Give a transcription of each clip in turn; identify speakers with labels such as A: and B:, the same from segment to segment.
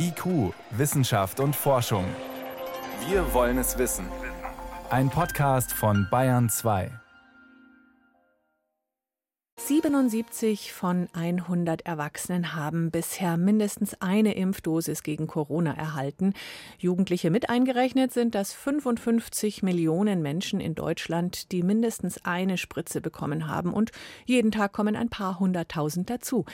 A: IQ, Wissenschaft und Forschung. Wir wollen es wissen. Ein Podcast von Bayern 2.
B: 77 von 100 Erwachsenen haben bisher mindestens eine Impfdosis gegen Corona erhalten. Jugendliche mit eingerechnet sind das 55 Millionen Menschen in Deutschland, die mindestens eine Spritze bekommen haben. Und jeden Tag kommen ein paar hunderttausend dazu.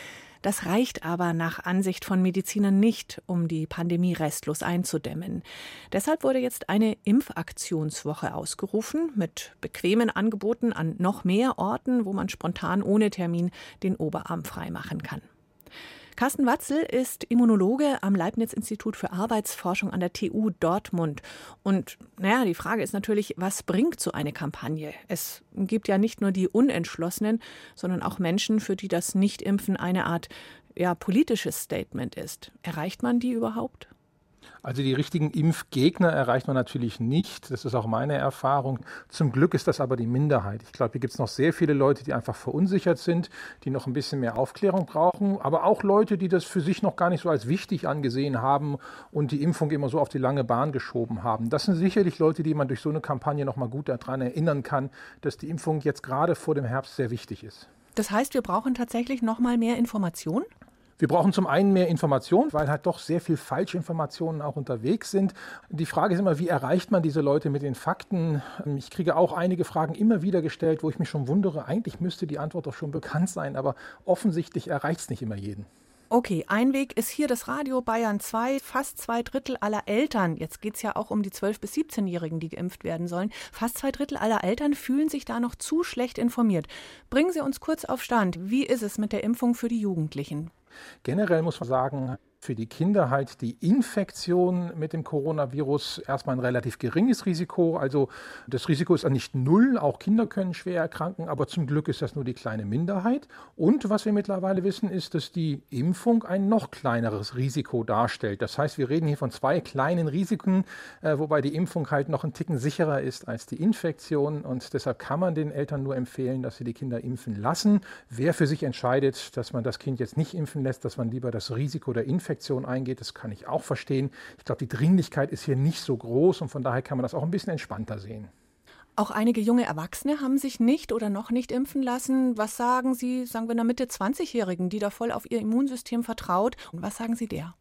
B: Das reicht aber nach Ansicht von Medizinern nicht, um die Pandemie restlos einzudämmen. Deshalb wurde jetzt eine Impfaktionswoche ausgerufen mit bequemen Angeboten an noch mehr Orten, wo man spontan ohne Termin den Oberarm freimachen kann. Carsten Watzel ist Immunologe am Leibniz-Institut für Arbeitsforschung an der TU Dortmund. Und naja, die Frage ist natürlich, was bringt so eine Kampagne? Es gibt ja nicht nur die Unentschlossenen, sondern auch Menschen, für die das Nichtimpfen eine Art ja, politisches Statement ist. Erreicht man die überhaupt?
C: Also die richtigen Impfgegner erreicht man natürlich nicht. Das ist auch meine Erfahrung. Zum Glück ist das aber die Minderheit. Ich glaube, hier gibt es noch sehr viele Leute, die einfach verunsichert sind, die noch ein bisschen mehr Aufklärung brauchen, aber auch Leute, die das für sich noch gar nicht so als wichtig angesehen haben und die Impfung immer so auf die lange Bahn geschoben haben. Das sind sicherlich Leute, die man durch so eine Kampagne noch mal gut daran erinnern kann, dass die Impfung jetzt gerade vor dem Herbst sehr wichtig ist.
B: Das heißt, wir brauchen tatsächlich noch mal mehr Informationen?
C: Wir brauchen zum einen mehr Informationen, weil halt doch sehr viel Falschinformationen auch unterwegs sind. Die Frage ist immer, wie erreicht man diese Leute mit den Fakten? Ich kriege auch einige Fragen immer wieder gestellt, wo ich mich schon wundere, eigentlich müsste die Antwort doch schon bekannt sein, aber offensichtlich erreicht es nicht immer jeden.
B: Okay, ein Weg ist hier das Radio Bayern 2. Fast zwei Drittel aller Eltern, jetzt geht es ja auch um die 12- bis 17-Jährigen, die geimpft werden sollen, fast zwei Drittel aller Eltern fühlen sich da noch zu schlecht informiert. Bringen Sie uns kurz auf Stand. Wie ist es mit der Impfung für die Jugendlichen?
C: Generell muss man sagen, für die Kinder halt die Infektion mit dem Coronavirus erstmal ein relativ geringes Risiko. Also das Risiko ist nicht null, auch Kinder können schwer erkranken, aber zum Glück ist das nur die kleine Minderheit. Und was wir mittlerweile wissen, ist, dass die Impfung ein noch kleineres Risiko darstellt. Das heißt, wir reden hier von zwei kleinen Risiken, äh, wobei die Impfung halt noch einen Ticken sicherer ist als die Infektion. Und deshalb kann man den Eltern nur empfehlen, dass sie die Kinder impfen lassen. Wer für sich entscheidet, dass man das Kind jetzt nicht impfen lässt, dass man lieber das Risiko der Infektion Infektion eingeht. Das kann ich auch verstehen. Ich glaube, die Dringlichkeit ist hier nicht so groß und von daher kann man das auch ein bisschen entspannter sehen.
B: Auch einige junge Erwachsene haben sich nicht oder noch nicht impfen lassen. Was sagen Sie, sagen wir einer Mitte 20-Jährigen, die da voll auf ihr Immunsystem vertraut? Und was sagen Sie der?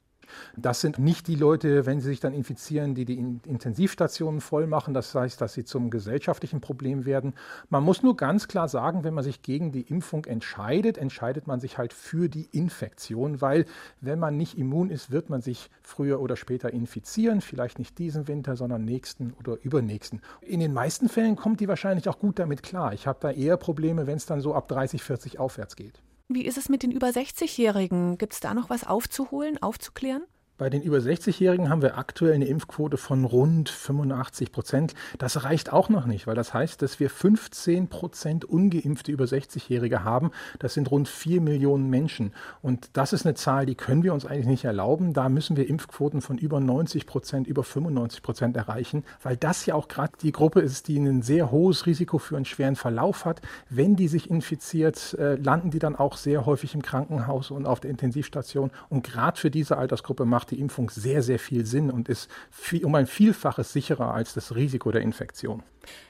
C: Das sind nicht die Leute, wenn sie sich dann infizieren, die die Intensivstationen voll machen. Das heißt, dass sie zum gesellschaftlichen Problem werden. Man muss nur ganz klar sagen, wenn man sich gegen die Impfung entscheidet, entscheidet man sich halt für die Infektion, weil wenn man nicht immun ist, wird man sich früher oder später infizieren. Vielleicht nicht diesen Winter, sondern nächsten oder übernächsten. In den meisten Fällen kommt die wahrscheinlich auch gut damit klar. Ich habe da eher Probleme, wenn es dann so ab 30, 40 aufwärts geht.
B: Wie ist es mit den über 60-Jährigen? Gibt es da noch was aufzuholen, aufzuklären?
C: Bei den über 60-Jährigen haben wir aktuell eine Impfquote von rund 85 Prozent. Das reicht auch noch nicht, weil das heißt, dass wir 15 Prozent ungeimpfte über 60-Jährige haben. Das sind rund 4 Millionen Menschen. Und das ist eine Zahl, die können wir uns eigentlich nicht erlauben. Da müssen wir Impfquoten von über 90 Prozent, über 95 Prozent erreichen, weil das ja auch gerade die Gruppe ist, die ein sehr hohes Risiko für einen schweren Verlauf hat. Wenn die sich infiziert, äh, landen die dann auch sehr häufig im Krankenhaus und auf der Intensivstation. Und gerade für diese Altersgruppe macht die Impfung sehr, sehr viel Sinn und ist viel, um ein Vielfaches sicherer als das Risiko der Infektion.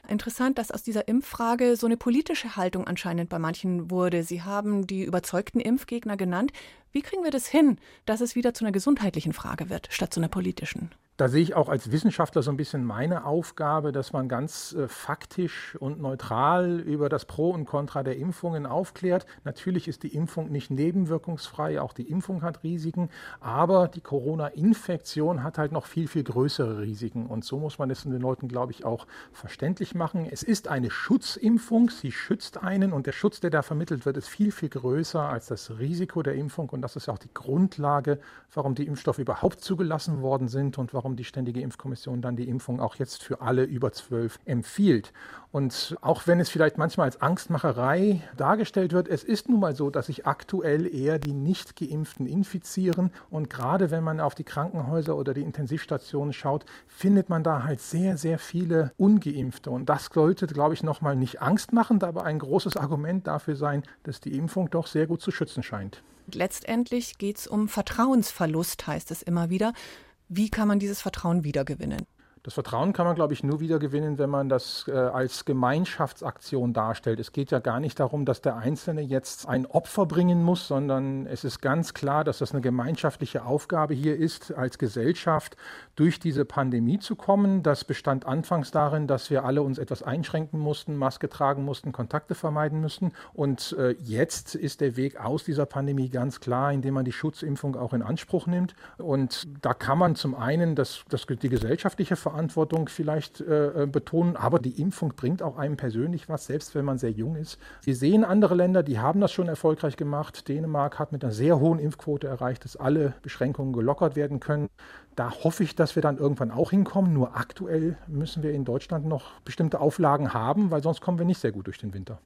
B: Interessant, dass aus dieser Impffrage so eine politische Haltung anscheinend bei manchen wurde. Sie haben die überzeugten Impfgegner genannt. Wie kriegen wir das hin, dass es wieder zu einer gesundheitlichen Frage wird, statt zu einer politischen?
C: Da sehe ich auch als Wissenschaftler so ein bisschen meine Aufgabe, dass man ganz äh, faktisch und neutral über das Pro und Contra der Impfungen aufklärt. Natürlich ist die Impfung nicht nebenwirkungsfrei, auch die Impfung hat Risiken, aber die Corona-Infektion hat halt noch viel, viel größere Risiken. Und so muss man es den Leuten, glaube ich, auch verständlich machen. Es ist eine Schutzimpfung, sie schützt einen und der Schutz, der da vermittelt wird, ist viel, viel größer als das Risiko der Impfung. Und das ist auch die Grundlage, warum die Impfstoffe überhaupt zugelassen worden sind und warum warum die Ständige Impfkommission dann die Impfung auch jetzt für alle über zwölf empfiehlt. Und auch wenn es vielleicht manchmal als Angstmacherei dargestellt wird, es ist nun mal so, dass sich aktuell eher die Nicht-Geimpften infizieren. Und gerade wenn man auf die Krankenhäuser oder die Intensivstationen schaut, findet man da halt sehr, sehr viele Ungeimpfte. Und das sollte, glaube ich, nochmal nicht Angst machen, aber ein großes Argument dafür sein, dass die Impfung doch sehr gut zu schützen scheint.
B: Letztendlich geht es um Vertrauensverlust, heißt es immer wieder. Wie kann man dieses Vertrauen wiedergewinnen?
C: Das Vertrauen kann man, glaube ich, nur wieder gewinnen, wenn man das äh, als Gemeinschaftsaktion darstellt. Es geht ja gar nicht darum, dass der Einzelne jetzt ein Opfer bringen muss, sondern es ist ganz klar, dass das eine gemeinschaftliche Aufgabe hier ist, als Gesellschaft durch diese Pandemie zu kommen. Das bestand anfangs darin, dass wir alle uns etwas einschränken mussten, Maske tragen mussten, Kontakte vermeiden müssen. Und äh, jetzt ist der Weg aus dieser Pandemie ganz klar, indem man die Schutzimpfung auch in Anspruch nimmt. Und da kann man zum einen das, das, die gesellschaftliche Verantwortung Verantwortung vielleicht äh, äh, betonen, aber die Impfung bringt auch einem persönlich was, selbst wenn man sehr jung ist. Wir sehen andere Länder, die haben das schon erfolgreich gemacht. Dänemark hat mit einer sehr hohen Impfquote erreicht, dass alle Beschränkungen gelockert werden können. Da hoffe ich, dass wir dann irgendwann auch hinkommen. Nur aktuell müssen wir in Deutschland noch bestimmte Auflagen haben, weil sonst kommen wir nicht sehr gut durch den Winter.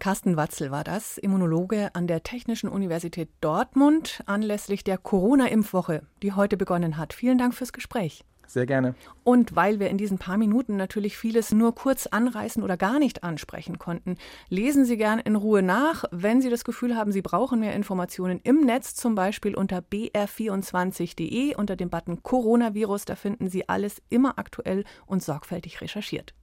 B: Carsten Watzel war das, Immunologe an der Technischen Universität Dortmund anlässlich der Corona-Impfwoche, die heute begonnen hat. Vielen Dank fürs Gespräch.
C: Sehr gerne.
B: Und weil wir in diesen paar Minuten natürlich vieles nur kurz anreißen oder gar nicht ansprechen konnten, lesen Sie gern in Ruhe nach. Wenn Sie das Gefühl haben, Sie brauchen mehr Informationen im Netz, zum Beispiel unter br24.de unter dem Button Coronavirus, da finden Sie alles immer aktuell und sorgfältig recherchiert.